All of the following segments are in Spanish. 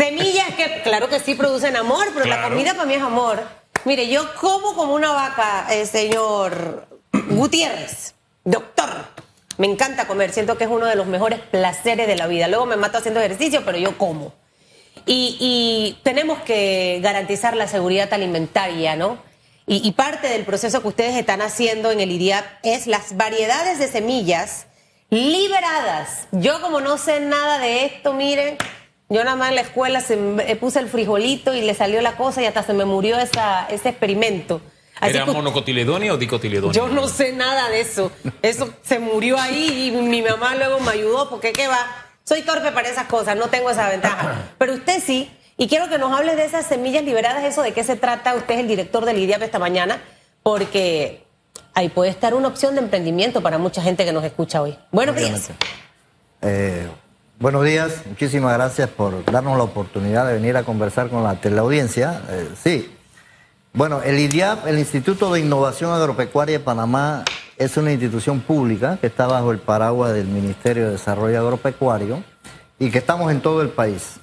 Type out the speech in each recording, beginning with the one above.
Semillas que, claro que sí producen amor, pero la comida para mí es amor. Mire, yo como como una vaca, eh, señor Gutiérrez, doctor. Me encanta comer, siento que es uno de los mejores placeres de la vida. Luego me mato haciendo ejercicio, pero yo como. Y, y tenemos que garantizar la seguridad alimentaria, ¿no? Y, y, parte del proceso que ustedes están haciendo en el IDIAP es las variedades de semillas liberadas. Yo como no sé nada de esto, miren, yo nada más en la escuela se, puse el frijolito y le salió la cosa y hasta se me murió esa, ese experimento. ¿Era monocotiledonia o dicotiledonia? Yo no sé nada de eso. Eso se murió ahí y mi mamá luego me ayudó porque qué va. Soy torpe para esas cosas, no tengo esa ventaja. Pero usted sí, y quiero que nos hable de esas semillas liberadas, eso de qué se trata. Usted es el director del IDIAP esta mañana, porque ahí puede estar una opción de emprendimiento para mucha gente que nos escucha hoy. Buenos días. Eh, Buenos días, muchísimas gracias por darnos la oportunidad de venir a conversar con la teleaudiencia. Eh, sí, bueno, el IDIAP, el Instituto de Innovación Agropecuaria de Panamá, es una institución pública que está bajo el paraguas del Ministerio de Desarrollo Agropecuario y que estamos en todo el país,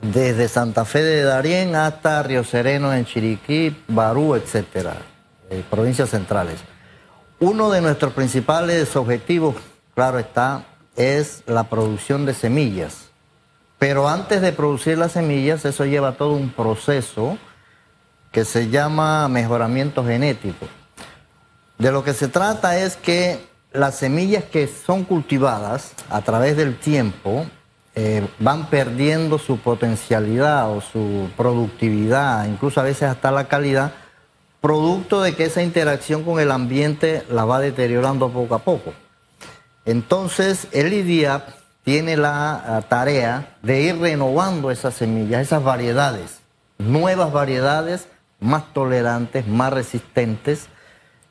desde Santa Fe de Darién hasta Río Sereno en Chiriquí, Barú, etcétera, eh, provincias centrales. Uno de nuestros principales objetivos, claro está, es la producción de semillas. Pero antes de producir las semillas, eso lleva todo un proceso que se llama mejoramiento genético. De lo que se trata es que las semillas que son cultivadas a través del tiempo eh, van perdiendo su potencialidad o su productividad, incluso a veces hasta la calidad, producto de que esa interacción con el ambiente la va deteriorando poco a poco. Entonces, el IDIAP tiene la tarea de ir renovando esas semillas, esas variedades, nuevas variedades más tolerantes, más resistentes.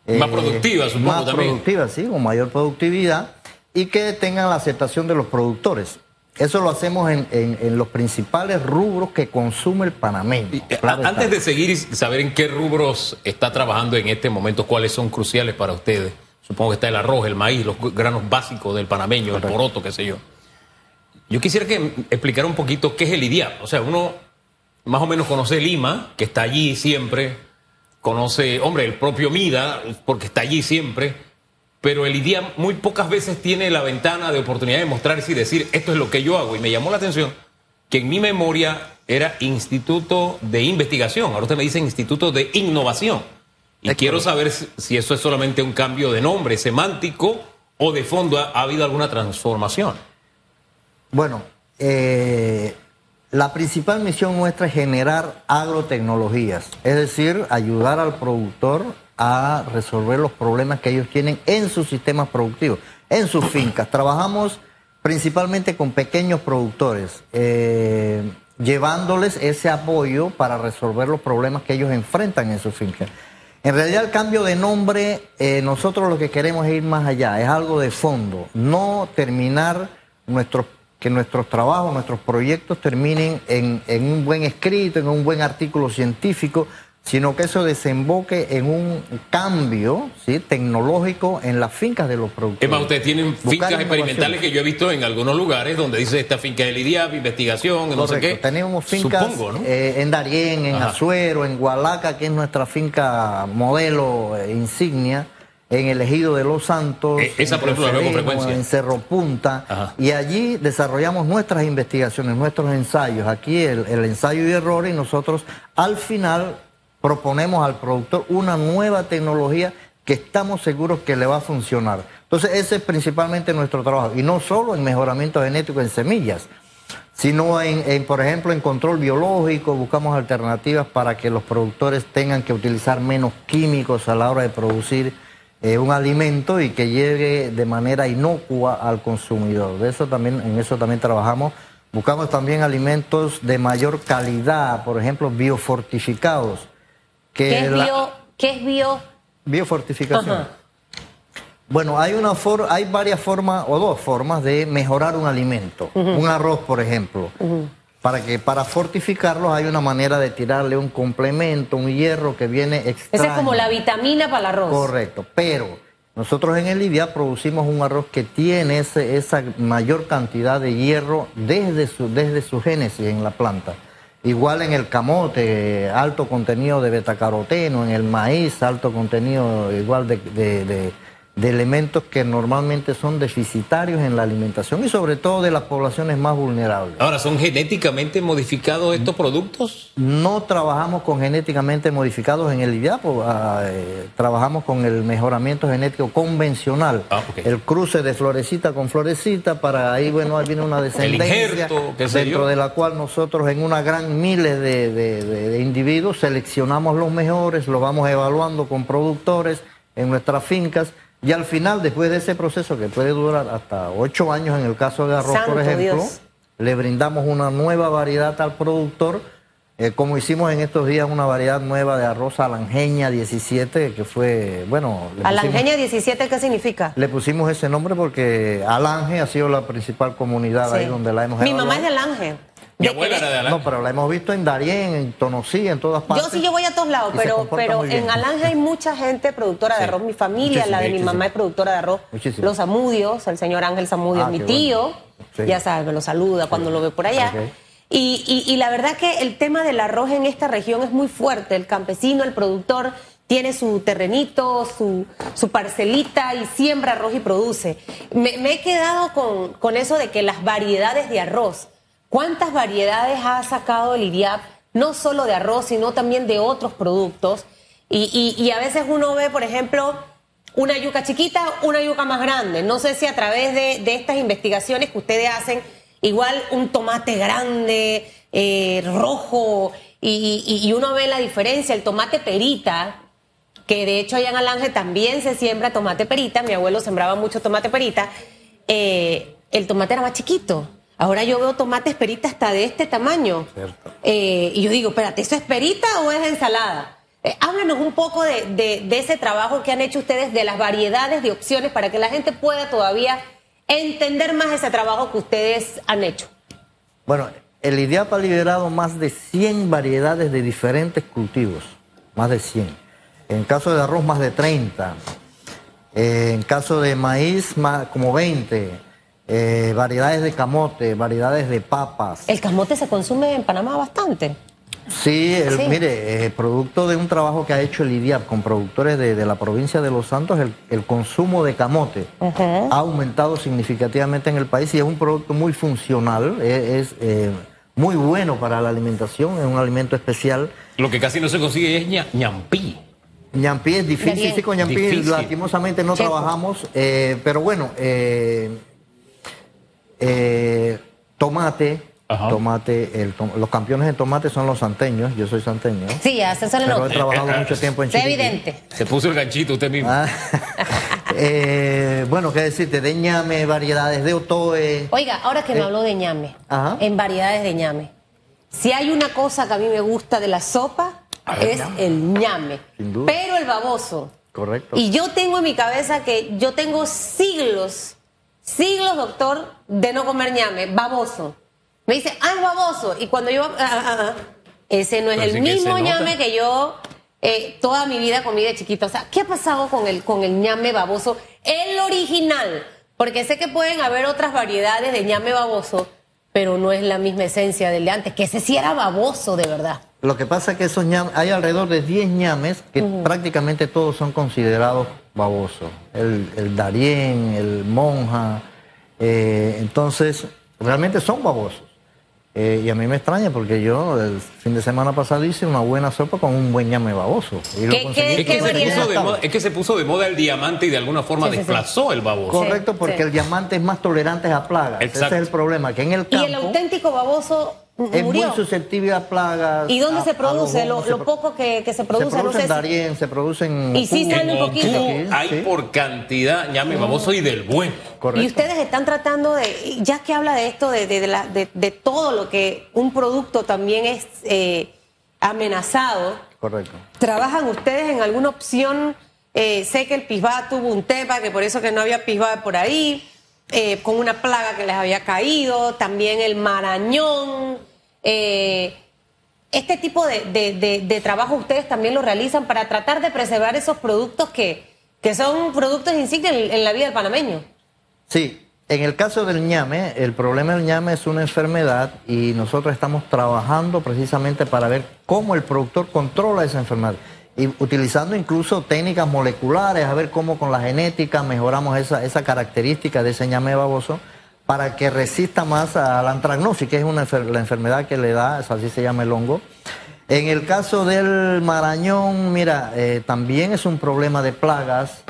Más eh, productivas, supongo Más productivas, sí, con mayor productividad y que tengan la aceptación de los productores. Eso lo hacemos en, los principales rubros que consume el panameño. Eh, antes de seguir y saber en qué rubros está trabajando en este momento, cuáles son cruciales para ustedes. Supongo que está el arroz, el maíz, los granos básicos del panameño, el poroto, qué sé yo. Yo quisiera que explicara un poquito qué es el IDIAP. O sea, uno más o menos conoce Lima, que está allí siempre, conoce, hombre, el propio Mida, porque está allí siempre, pero el IDIAP muy pocas veces tiene la ventana de oportunidad de mostrarse y decir, esto es lo que yo hago. Y me llamó la atención que en mi memoria era Instituto de Investigación, ahora usted me dice Instituto de Innovación. Y quiero saber si eso es solamente un cambio de nombre semántico o de fondo ha, habido alguna transformación. Bueno, eh, la principal misión nuestra es generar agrotecnologías, es decir, ayudar al productor a resolver los problemas que ellos tienen en sus sistemas productivos, en sus fincas. Trabajamos principalmente con pequeños productores, eh, llevándoles ese apoyo para resolver los problemas que ellos enfrentan en sus fincas. En realidad el cambio de nombre, eh, nosotros lo que queremos es ir más allá, es algo de fondo, no terminar nuestros, que nuestros trabajos, nuestros proyectos terminen en, en un buen escrito, en un buen artículo científico, sino que eso desemboque en un cambio ¿sí? tecnológico en las fincas de los productores. Es más, ustedes tienen fincas experimentales que yo he visto en algunos lugares donde dice esta finca del IDIAP, investigación, no sé qué. Tenemos fincas eh, en Darién, en Azuero, en Gualaca, que es nuestra finca modelo eh, insignia, en el ejido de Los Santos, eh, esa por ejemplo la frecuencia. en Cerro Punta, y allí desarrollamos nuestras investigaciones, nuestros ensayos. Aquí el, el ensayo y error y nosotros al final proponemos al productor una nueva tecnología que estamos seguros que le va a funcionar. Entonces, ese es principalmente nuestro trabajo. Y no solo en mejoramiento genético en semillas, sino en, por ejemplo, en control biológico. Buscamos alternativas para que los productores tengan que utilizar menos químicos a la hora de producir eh, un alimento y que llegue de manera inocua al consumidor. De eso también, en eso también trabajamos. Buscamos también alimentos de mayor calidad, por ejemplo, biofortificados ¿Qué, es bio, ¿Qué es bio? Biofortificación. Bueno, hay, una hay varias formas o dos formas de mejorar un alimento. Un arroz, por ejemplo. Para que para fortificarlos hay una manera de tirarle un complemento, un hierro que viene extra. Esa es como la vitamina para el arroz. Correcto, pero Nosotros en el Libia producimos un arroz que tiene ese- esa mayor cantidad de hierro desde su, desde su génesis en la planta. Igual en el camote, alto contenido de betacaroteno, en el maíz, alto contenido igual de, de- de elementos que normalmente son deficitarios en la alimentación y sobre todo de las poblaciones más vulnerables. Ahora, ¿son genéticamente modificados estos productos? No trabajamos con genéticamente modificados en el IDIAPO, ah, eh, trabajamos con el mejoramiento genético convencional. Ah, ok. El cruce de florecita con florecita, para ahí, bueno, ahí viene una descendencia injerto, dentro de la cual nosotros en una gran miles de, de- de- de individuos seleccionamos los mejores, los vamos evaluando con productores en nuestras fincas. Y al final, después de ese proceso que puede durar hasta ocho años en el caso de arroz, por ejemplo, Dios. le brindamos una nueva variedad al productor, eh, como hicimos en estos días una variedad nueva de arroz alangeña 17, que fue, bueno, pusimos, Alangeña 17, ¿qué significa? le pusimos ese nombre porque Alange ha sido la principal comunidad Sí. ahí donde la hemos Mi mamá es de. Alange. Mi abuela era de No, pero la hemos visto en Darién, en Tonosí, en todas partes. Yo sí, yo voy a todos lados, pero, pero en Alange hay mucha gente productora de Sí. arroz. Mi familia, Muchísimo, la de mi mamá es productora de arroz. Muchísimo. Los Amudios, el señor Ángel Zamudio Ah, es mi tío. bueno. Sí. Ya sabes, me lo saluda cuando lo ve por allá. Ok. Y, y- y la verdad que el tema del arroz en esta región es muy fuerte. El campesino, el productor, tiene su terrenito, su, su parcelita y siembra arroz y produce. Me, me he quedado con, con eso de que las variedades de arroz, ¿cuántas variedades ha sacado el IDIAP? No solo de arroz, sino también de otros productos. Y, y- y a veces uno ve, por ejemplo, una yuca chiquita, una yuca más grande. No sé si a través de, estas investigaciones que ustedes hacen, igual un tomate grande, eh, rojo, y uno ve la diferencia. El tomate perita, que de hecho allá en Alange también se siembra tomate perita, mi abuelo sembraba mucho tomate perita, eh, el tomate era más chiquito. Ahora yo veo tomates perita hasta de este tamaño. Eh, y yo digo, espérate, ¿eso es perita o es ensalada? Eh, háblanos un poco de, de- de ese trabajo que han hecho ustedes, de las variedades de opciones para que la gente pueda todavía entender más ese trabajo que ustedes han hecho. Bueno, el IDIAP ha liberado más de 100 variedades de diferentes cultivos, más de 100. En caso de arroz, más de 30. Eh, en caso de maíz, más, como 20. Eh, variedades de camote, variedades de papas. El camote se consume en Panamá bastante. Sí, el- Sí. mire, eh, producto de un trabajo que ha hecho el IDIAP con productores de, de la provincia de Los Santos, el, el consumo de camote ha aumentado significativamente en el país y es un producto muy funcional, eh, es, eh, muy bueno para la alimentación, es un alimento especial. Lo que casi no se consigue es ña- ñampí. Ñampí es difícil, sí, con ñampí Difícil. lastimosamente no Checo. trabajamos, eh, pero bueno, eh, tomate, Ajá. tomate, el tom- los campeones de tomate son los santeños, yo soy santeño. Sí, ya se sale Pero he trabajado mucho tiempo en Es Chiriquí. evidente. Se puso el ganchito usted mismo. Ah, eh, bueno, qué decirte, de ñame, variedades de otoe. Oiga, ahora que me Eh, habló de ñame, Ajá. en variedades de ñame, si hay una cosa que a mí me gusta de la sopa, es el ñame. Sin duda. Pero el baboso. Correcto. Y yo tengo en mi cabeza que yo tengo siglos, siglos, doctor, de no comer ñame, baboso. Me dice, ah, es baboso. Y cuando yo, ah, ah, ah, ah, ese no es Pero el sí que mismo nota. ñame que yo eh, toda mi vida comí de chiquita. O sea, ¿qué ha pasado con el, con el ñame baboso? El original. Porque sé que pueden haber otras variedades de ñame baboso, pero no es la misma esencia del de antes, que ese sí era baboso de verdad. Lo que pasa es que esos ñames, hay alrededor de 10 ñames que prácticamente todos son considerados babosos. El, el Darién, el Monja. eh, entonces, realmente son babosos. Eh, y a mí me extraña porque yo el fin de semana pasado hice una buena sopa con un buen ñame baboso. Y lo ¿Qué- conseguí qué- Es que, qué se puso de moda, es que se puso de moda el diamante y de alguna forma Sí, sí, sí. desplazó el baboso. Correcto, porque sí. el diamante es más tolerante a plagas. Exacto. Ese es el problema, que en el Y campo el auténtico baboso es murió. muy susceptible a plagas. ¿Y dónde a- se produce? Lo, lo poco que, que se Se produce, no produce sé en si- se produce en... Y sí sale un poquito. Hay Sí. por cantidad ñame baboso y del bueno. Correcto. Y ustedes están tratando de, ya que habla de esto, de, de, de la- de- de todo lo que un producto también es eh, amenazado, Correcto. ¿trabajan ustedes en alguna opción? Eh, sé que el pisbá tuvo un tema, que por eso que no había pisbá por ahí, eh, con una plaga que les había caído, también el marañón. eh, este tipo de, de- de- trabajo ustedes también lo realizan para tratar de preservar esos productos que, que son productos insignia en, en la vida del panameño. Sí, en el caso del ñame, el problema del ñame es una enfermedad y nosotros estamos trabajando precisamente para ver cómo el productor controla esa enfermedad. Y utilizando incluso técnicas moleculares, a ver cómo con la genética mejoramos esa, esa característica de ese ñame baboso para que resista más a la antragnosis, que es una la enfermedad que le da, es así se llama el hongo. En el caso del marañón, mira, eh, también es un problema de plagas,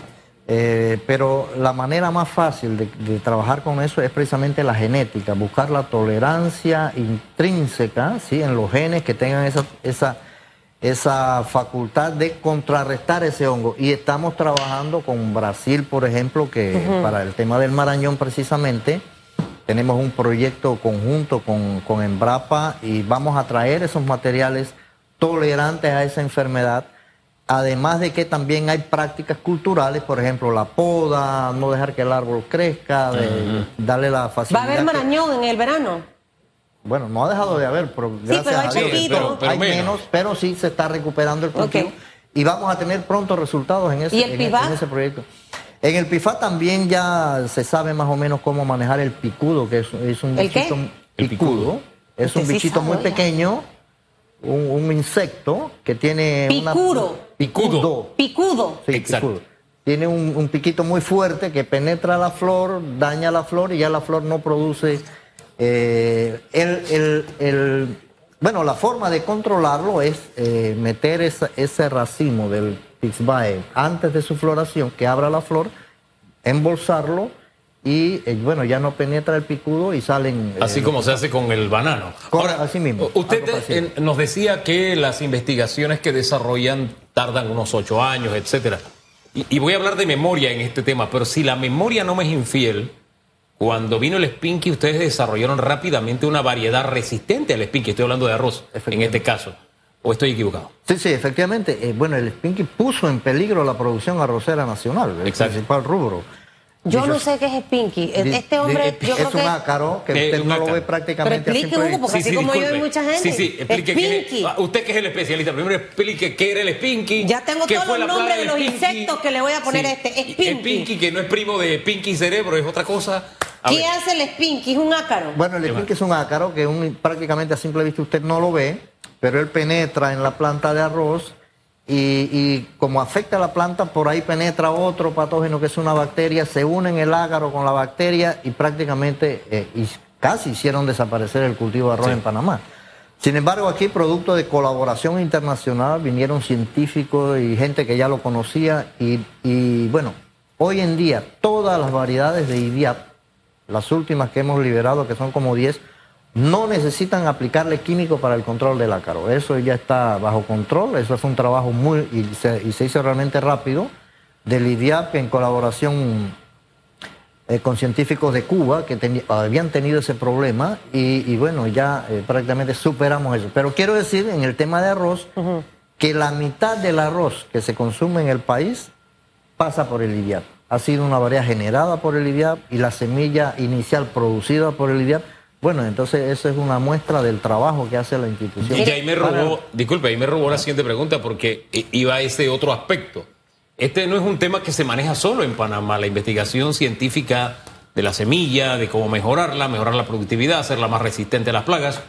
eh, pero la manera más fácil de, de trabajar con eso es precisamente la genética, buscar la tolerancia intrínseca ¿sí? en los genes que tengan esa, esa, esa facultad de contrarrestar ese hongo. Y estamos trabajando con Brasil, por ejemplo, que para el tema del marañón precisamente, tenemos un proyecto conjunto con, con Embrapa y vamos a traer esos materiales tolerantes a esa enfermedad. Además de que también hay prácticas culturales, por ejemplo, la poda, no dejar que el árbol crezca, de darle la Va facilidad. a haber que- marañón en el verano. Bueno, no ha dejado de haber, pero gracias pero hay a Dios poquito. pero Pero hay menos. menos, pero sí se está recuperando el cultivo y vamos a tener pronto resultados en ese, ¿Y el en, PIFA? en ese proyecto. En el PIFA también ya se sabe más o menos cómo manejar el picudo, que es, es un ¿El qué? bichito El picudo. Es un bichito muy oiga. pequeño, un, un insecto que tiene una- Picuro. picudo. Picudo. Sí, Exacto. picudo. Tiene un, un piquito muy fuerte que penetra la flor, daña la flor y ya la flor no produce. Eh, el, el- el- bueno, la forma de controlarlo es eh, meter esa- ese racimo del Pixbae antes de su floración, que abra la flor, embolsarlo y eh, bueno, ya no penetra el picudo y salen. Así como se hace con el banano. Con- así mismo, Usted nos decía que las investigaciones que desarrollan tardan unos ocho años, etcétera. Y, y voy a hablar de memoria en este tema, pero si la memoria no me es infiel, cuando vino el Spinky, ustedes desarrollaron rápidamente una variedad resistente al Spinky. Estoy hablando de arroz en este caso. ¿O estoy equivocado? Sí, sí, efectivamente. eh, bueno, el Spinky puso en peligro la producción arrocera nacional, el Exacto. principal rubro. Yo no sé qué es Spinky. Di- Este hombre, di- yo creo es un que. ácaro que Eh, usted un no lo ve Pero prácticamente a explique, Hugo, porque así como yo hay mucha gente. Sí, sí, explique. qué- Spinky. ah, usted que es el especialista, primero explique qué era el Spinky. Ya tengo todos los nombres de los Spinky. insectos que le voy a poner a este. Spinky. El Spinky, que no es primo de Pinky Cerebro, es otra cosa. A ¿Qué ver. hace el Spinky? Es un ácaro. Bueno, el Spinky es un ácaro que un- prácticamente a simple vista usted no lo ve, pero él penetra en la planta de arroz y, y como afecta a la planta, por ahí penetra otro patógeno que es una bacteria, se une en el ácaro con la bacteria y prácticamente eh, y casi hicieron desaparecer el cultivo de arroz Sí. en Panamá. Sin embargo, aquí, producto de colaboración internacional, vinieron científicos y gente que ya lo conocía. Y, y, bueno, hoy en día, todas las variedades de IDIAP, las últimas que hemos liberado, que son como 10, no necesitan aplicarle químico para el control del ácaro. Eso ya está bajo control. Eso fue un trabajo muy. y se, y se hizo realmente rápido. Del IDIAP en colaboración eh, con científicos de Cuba que habían tenido ese problema y, y bueno, ya eh, prácticamente superamos eso. Pero quiero decir en el tema de arroz que la mitad del arroz que se consume en el país pasa por el IDIAP. Ha sido una variedad generada por el IDIAP y la semilla inicial producida por el IDIAP. Bueno, entonces eso es una muestra del trabajo que hace la institución. Y ahí me Para- robó, disculpe, ahí me robó la siguiente pregunta porque iba a ese otro aspecto. Este no es un tema que se maneja solo en Panamá, la investigación científica de la semilla, de cómo mejorarla, mejorar la productividad, hacerla más resistente a las plagas.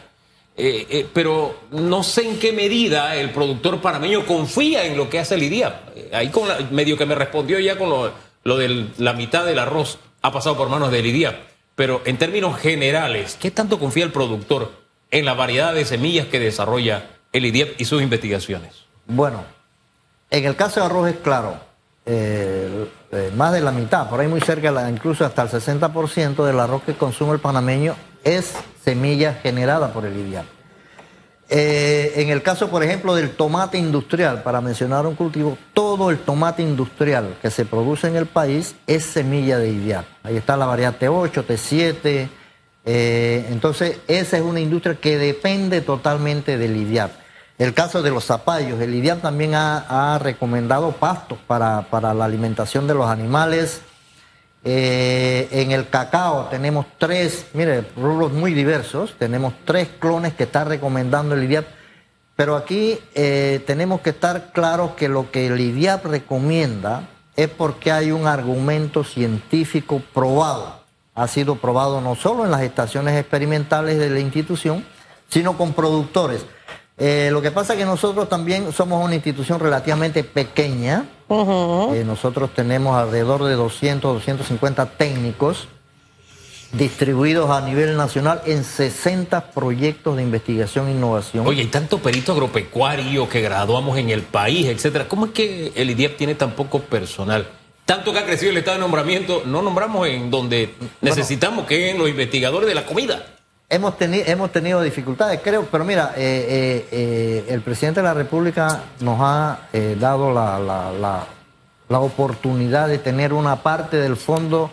Eh, eh, pero no sé en qué medida el productor panameño confía en lo que hace el IDIAP. Eh, Ahí con la- medio que me respondió ya con lo, lo de la mitad del arroz ha pasado por manos del IDIAP. Pero en términos generales, ¿qué tanto confía el productor en la variedad de semillas que desarrolla el IDIAP y sus investigaciones? Bueno, en el caso de arroz es claro, eh, eh, más de la mitad, por ahí muy cerca, incluso hasta el 60% del arroz que consume el panameño es semilla generada por el IDIAP. Eh, en el caso, por ejemplo, del tomate industrial, para mencionar un cultivo, todo el tomate industrial que se produce en el país es semilla de IDIAP. Ahí está la variedad T8, T7. eh, entonces, esa es una industria que depende totalmente del IDIAP. El caso de los zapallos, el IDIAP también ha, ha recomendado pastos para, para la alimentación de los animales. Eh, en el cacao tenemos tres, mire, rubros muy diversos. Tenemos tres clones que está recomendando el IDIAP. Pero aquí eh, tenemos que estar claros que lo que el IDIAP recomienda es porque hay un argumento científico probado. Ha sido probado no solo en las estaciones experimentales de la institución, sino con productores. Eh, lo que pasa es que nosotros también somos una institución relativamente pequeña. Eh, nosotros tenemos alrededor de 200, 250 técnicos distribuidos a nivel nacional en 60 proyectos de investigación e innovación. Oye, hay tanto perito agropecuario que graduamos en el país, etcétera. ¿Cómo es que el IDIAP tiene tan poco personal? Tanto que ha crecido el estado de nombramiento, no nombramos en donde necesitamos que en los investigadores de la comida. Hemos, tenido hemos tenido dificultades, creo, pero mira, eh, eh, eh, el presidente de la República nos ha dado la, la, la oportunidad de tener una parte del fondo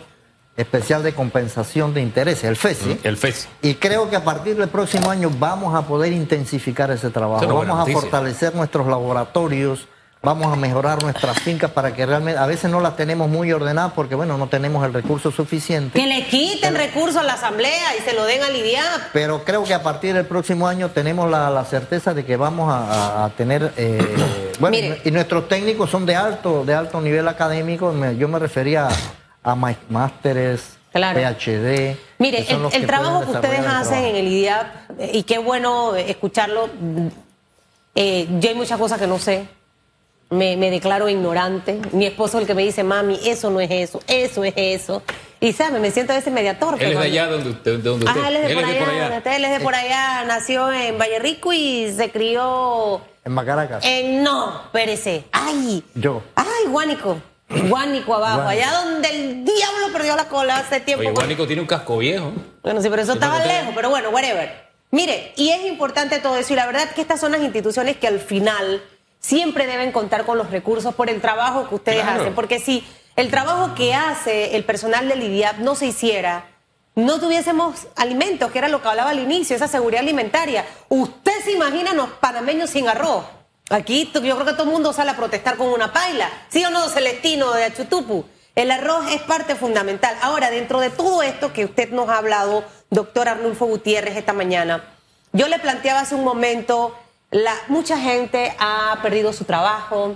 especial de compensación de intereses, el FESI. El FESI. Y creo que a partir del próximo año vamos a poder intensificar ese trabajo. Vamos a fortalecer nuestros laboratorios, vamos a mejorar nuestras fincas para que realmente, a veces no las tenemos muy ordenadas porque, bueno, no tenemos el recurso suficiente. Que le quiten recursos a la Asamblea y se lo den a Lidia. Pero creo que a partir del próximo año tenemos la, certeza de que vamos a, tener... Eh, bueno, y nuestros técnicos son de alto, de alto nivel académico, yo me refería a másteres, PhD. Mire, el, trabajo que ustedes hacen en el IDIAP, y qué bueno escucharlo, eh, yo hay muchas cosas que no sé. Me, declaro ignorante. Mi esposo es el que me dice, mami, eso no es eso, eso es eso. Y sabe, me siento a veces mediator. Él es de allá donde usted, donde usted. él es de, por, allá, Él es de por allá, nació en Valle Rico y se crió... En Macaracas. En, no, espérese. Ay. Yo. Ay, Guánico. Guánico abajo, allá donde el diablo perdió la cola hace tiempo. Oye, Guánico tiene un casco viejo. Bueno, sí, pero eso estaba lejos, pero bueno, whatever. Mire, y es importante todo eso, y la verdad es que estas son las instituciones que al final siempre deben contar con los recursos por el trabajo que ustedes hacen, porque si el trabajo que hace el personal del IDIAP no se hiciera, no tuviésemos alimentos, que era lo que hablaba al inicio, esa seguridad alimentaria. Usted se imagina los panameños sin arroz. Aquí yo creo que todo el mundo sale a protestar con una paila. ¿Sí o no, Celestino de Achutupu? El arroz es parte fundamental. Ahora, dentro de todo esto que usted nos ha hablado, doctor Arnulfo Gutiérrez, esta mañana, yo le planteaba hace un momento, mucha gente ha perdido su trabajo,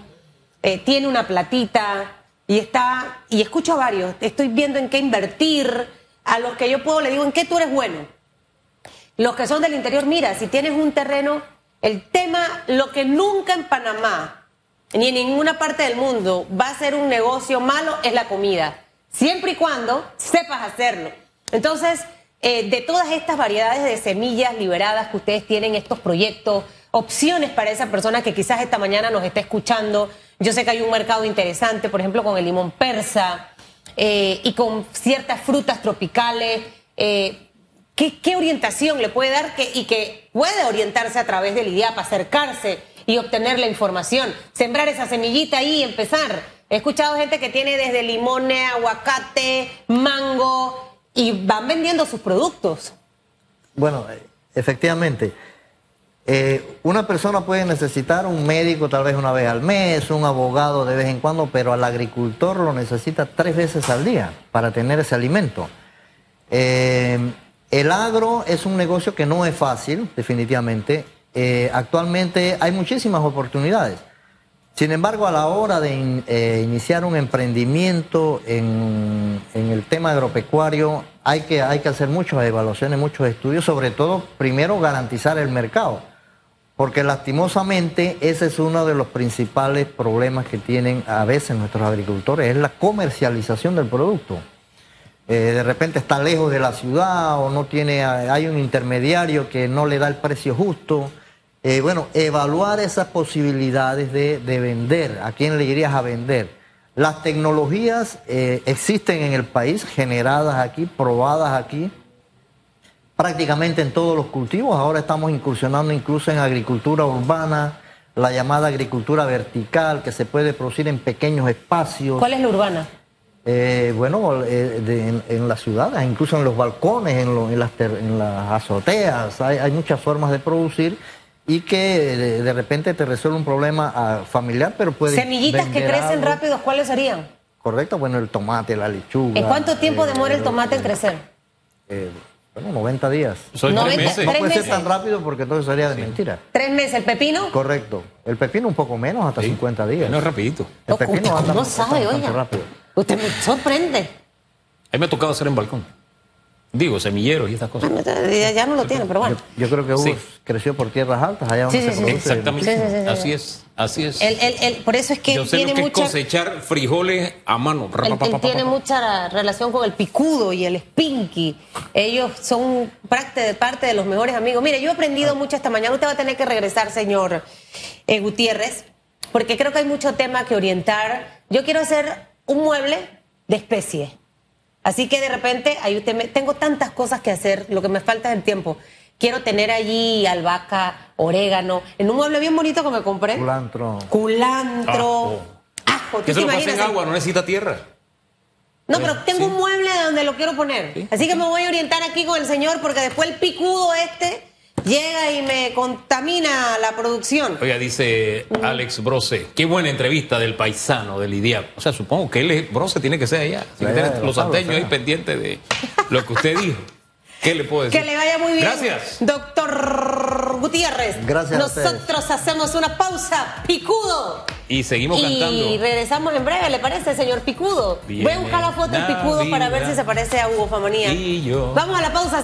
eh, tiene una platita y está, y escucho a varios, estoy viendo en qué invertir, a los que yo puedo le digo, ¿en qué tú eres bueno? Los que son del interior, mira, si tienes un terreno el tema, lo que nunca en Panamá ni en ninguna parte del mundo va a ser un negocio malo es la comida, siempre y cuando sepas hacerlo. Entonces, eh, de todas estas variedades de semillas liberadas que ustedes tienen, estos proyectos, opciones para esa persona que quizás esta mañana nos está escuchando, yo sé que hay un mercado interesante, por ejemplo, con el limón persa eh, y con ciertas frutas tropicales. Eh, ¿Qué, orientación le puede dar y que puede orientarse a través del IDIAP, acercarse y obtener la información? Sembrar esa semillita ahí y empezar. He escuchado gente que tiene desde limones, aguacate, mango y van vendiendo sus productos. Bueno, efectivamente. Eh, una persona puede necesitar un médico tal vez una vez al mes, un abogado de vez en cuando, pero al agricultor lo necesita tres veces al día para tener ese alimento. Eh, el agro es un negocio que no es fácil, definitivamente. Eh, actualmente hay muchísimas oportunidades. Sin embargo, a la hora de iniciar un emprendimiento en, el tema agropecuario, hay que, hay que hacer muchas evaluaciones, muchos estudios, sobre todo, primero, garantizar el mercado. Porque lastimosamente ese es uno de los principales problemas que tienen a veces nuestros agricultores, es la comercialización del producto. Eh, de repente está lejos de la ciudad o no tiene, hay un intermediario que no le da el precio justo. Eh, bueno, evaluar esas posibilidades de, vender, a quién le irías a vender. Las tecnologías eh, existen en el país, generadas aquí, probadas aquí, prácticamente en todos los cultivos. Ahora estamos incursionando incluso en agricultura urbana, la llamada agricultura vertical, que se puede producir en pequeños espacios. ¿Cuál es la urbana? Eh, bueno, eh, en, las ciudades, incluso en los balcones, en, las, azoteas, hay, muchas formas de producir y que de, repente te resuelve un problema ah, familiar, pero puede... Semillitas que crecen rápido, ¿cuáles serían? Correcto, bueno, el tomate, la lechuga. ¿En cuánto tiempo demora el tomate en crecer? Bueno, 90 días. Son tres 90, meses. No puede ser tan rápido porque entonces sería de mentira. Tres meses, ¿el pepino? Correcto. El pepino un poco menos, hasta 50 días. No es rapidito. El ¿Usted pepino anda ¿Cómo anda sabe, oiga? rápido. Usted me sorprende. A mí me ha tocado hacer en balcón. Digo, semilleros y estas cosas. Ya, ya no lo tiene, pero bueno. Yo creo que Hugo Sí. creció por tierras altas, allá donde Sí, se sí, produce. Exactamente. Sí, sí, sí, sí. Así es. Así es. Por eso es que Yo sé tiene lo que mucha... es cosechar frijoles a mano. Tiene mucha relación con el picudo y el spinky. Ellos son parte de, parte de los mejores amigos. Mire, yo he aprendido mucho esta mañana. Usted va a tener que regresar, señor eh, Gutiérrez, porque creo que hay mucho tema que orientar. Yo quiero hacer un mueble de especie. Así que de repente, ahí usted me- tengo tantas cosas que hacer, lo que me falta es el tiempo. Quiero tener allí albahaca, orégano, en un mueble bien bonito que me compré. Culantro. Culantro. Ajo. ¿Tú te lo pasa en agua, no necesita tierra. No, pero tengo Sí. un mueble donde lo quiero poner. Así que me voy a orientar aquí con el señor porque después el picudo este llega y me contamina la producción. Oiga, dice Alex Brose, qué buena entrevista del paisano, del IDIAP. O sea, supongo que él es, Brose tiene que ser allá. Tiene que Allá los salteños ahí pendientes de lo que usted dijo. ¿Qué le puedo decir? Que le vaya muy bien. Gracias. Doctor Gutiérrez. Gracias a. Nosotros hacemos una pausa. Picudo. Y seguimos y cantando. regresamos en breve, ¿le parece, señor Picudo? Voy a buscar la foto del Picudo para ver si se parece a Hugo Famanía. Y yo. Vamos a la pausa.